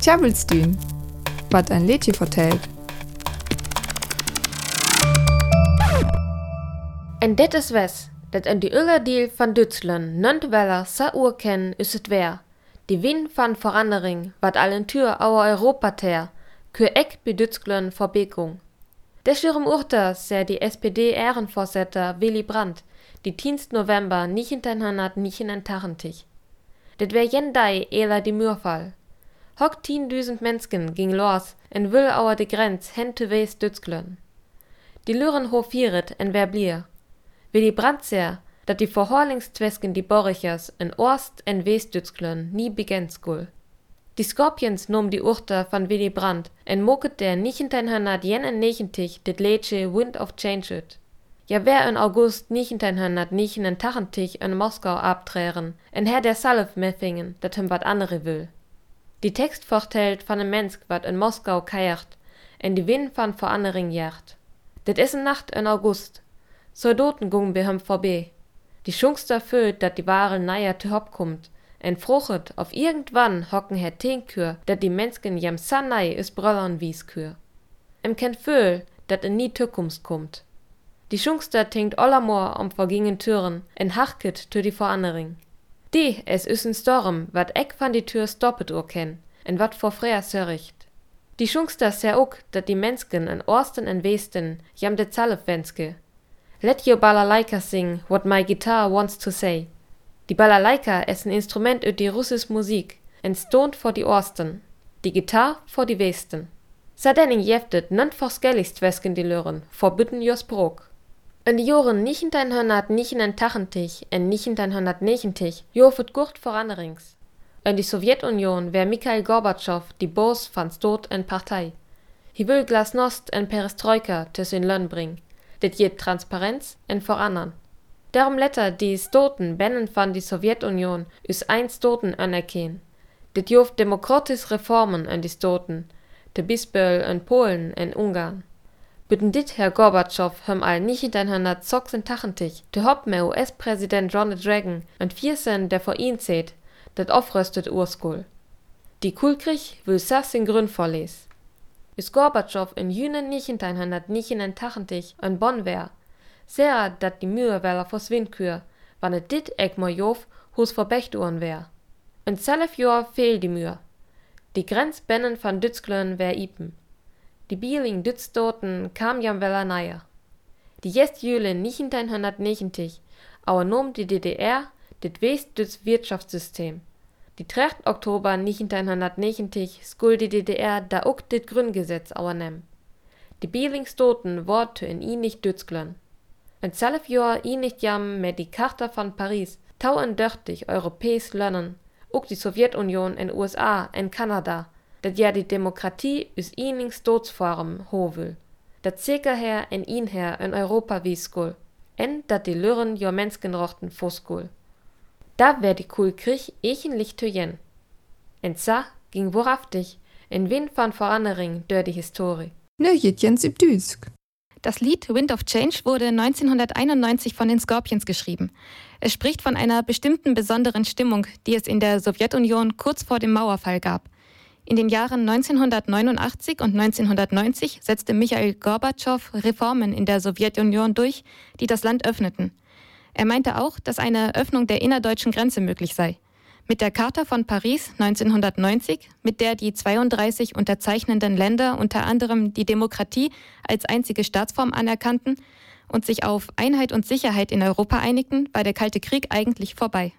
Tjabelstün, wat ein Lädchen vertellt. En dit is wes, dat in die ulle deel van Duitsland nunt weller sa urkennen is het weer. Die wind van verandering, wat allen Tür auer Europa ter, kür ek bei Duitsland Verbegung. Deswegen urte sehr die SPD-Ehrenvorsitter Willy Brandt, die 10. November 1989. Det jen dei ela die Mürfall. Hock 10.000 Menschen ging los en will auer de Grenz hen wees Duitsland. Die Lüren hofieret en wer blier. Willy Brandt sehr, dat die Verhorlingstwesken die Borchers in Ost en Westdütsklen nie begent skul. Die Scorpions nom die Urte van Willy Brandt en moket der 1991 dit Lädsche Wind of Change ut. Ja wer in August 1989 in Moskau abträren, en her der Salf meffingen, dat hem wat andere will. Die Text vertellt van een Mensch wat in Moskau keiert, en die Wind van Verandering jert. Dit is een Nacht in August, Soldaten gung bi hem vorbei. Die Schungster fühlt, dat die Ware neier te hop kommt, en fruchet auf irgendwann hocken her Teenkür, dat die Menschen jem sanai is bröllern wies kür. Em kennt fühl, dat er nie Tückums kommt. Die Schungster tinkt allermor om vergingen Türen, en hachket tü die Verandering. Die, es is ein Storm, wat eck van die Tür stoppet ur ken, en wat vor freier sörricht. Die Schungster sehr ook, dat die Menschen en Osten en Westen jam de Zalef wenske, Let your balalaika sing what my guitar wants to say. Die balalaika ist ein Instrument ut die russische Musik, entstond vor die Osten, die Gitarre vor die Westen. Sadening jeftet nant forskelligst wesken die Lören, verbütten jos Brok. In die Joren 1989 en 1990 jofet gurt voranrings. In die Sowjetunion wär Mikhail Gorbatschow die Boss van Stot en Partei. Hi will Glasnost en Perestroika tus in Lönn bring dit je Transparenz en voranan. Darum letter die Stoten bennen van die Sowjetunion us ein Stoten anerkehen. Dit joft demokratisch Reformen an die Stoten, de Bisböll en Polen en Ungarn. Bütten dit Herr Gorbatschow hum all nicht in dein zocksen Tachentich, de hopp me US-Präsident Ronald Reagan und viersen der vor ihn zäht, dat aufröstet Urskul. Die Kulkrich will sassin Grün vorles bis Gorbatschow in juni 1989 in Bonn wär, sehr dat die Mühe weller forswind kür, wann et dit eck jof hus verbechturen wär. In zelf Jahr fehl die Mühe. Die Grenzbennen van Dützglön wär ipen. Die Bieling Dützdoten kam jam weller neier. Die jest Jüle 1990, aber nom die DDR dit Westdütz Wirtschaftssystem. Die 3. Oktober 1990 skul die DDR da ook dit Grundgesetz auernem. Die Bielingsdoten Worte in i nicht dützglön. En zelf Jahr i nicht jam met die Charta von Paris tau en dörtig europäisch lernen, ook die Sowjetunion en USA en Kanada, dat ja die Demokratie us inings Doodsform hovel, dat zeker her en in her in Europa wie skul, en dat die Lürren jo Menskenrochten foskul. Da wär die cool Krich echenlich töjen. En sa ging wohrhaftig, in Wind van Voranering dör die Historie. Ne jetjens Düsk. Das Lied Wind of Change wurde 1991 von den Scorpions geschrieben. Es spricht von einer bestimmten besonderen Stimmung, die es in der Sowjetunion kurz vor dem Mauerfall gab. In den Jahren 1989 und 1990 setzte Michael Gorbatschow Reformen in der Sowjetunion durch, die das Land öffneten. Er meinte auch, dass eine Öffnung der innerdeutschen Grenze möglich sei. Mit der Charta von Paris 1990, mit der die 32 unterzeichnenden Länder unter anderem die Demokratie als einzige Staatsform anerkannten und sich auf Einheit und Sicherheit in Europa einigten, war der Kalte Krieg eigentlich vorbei.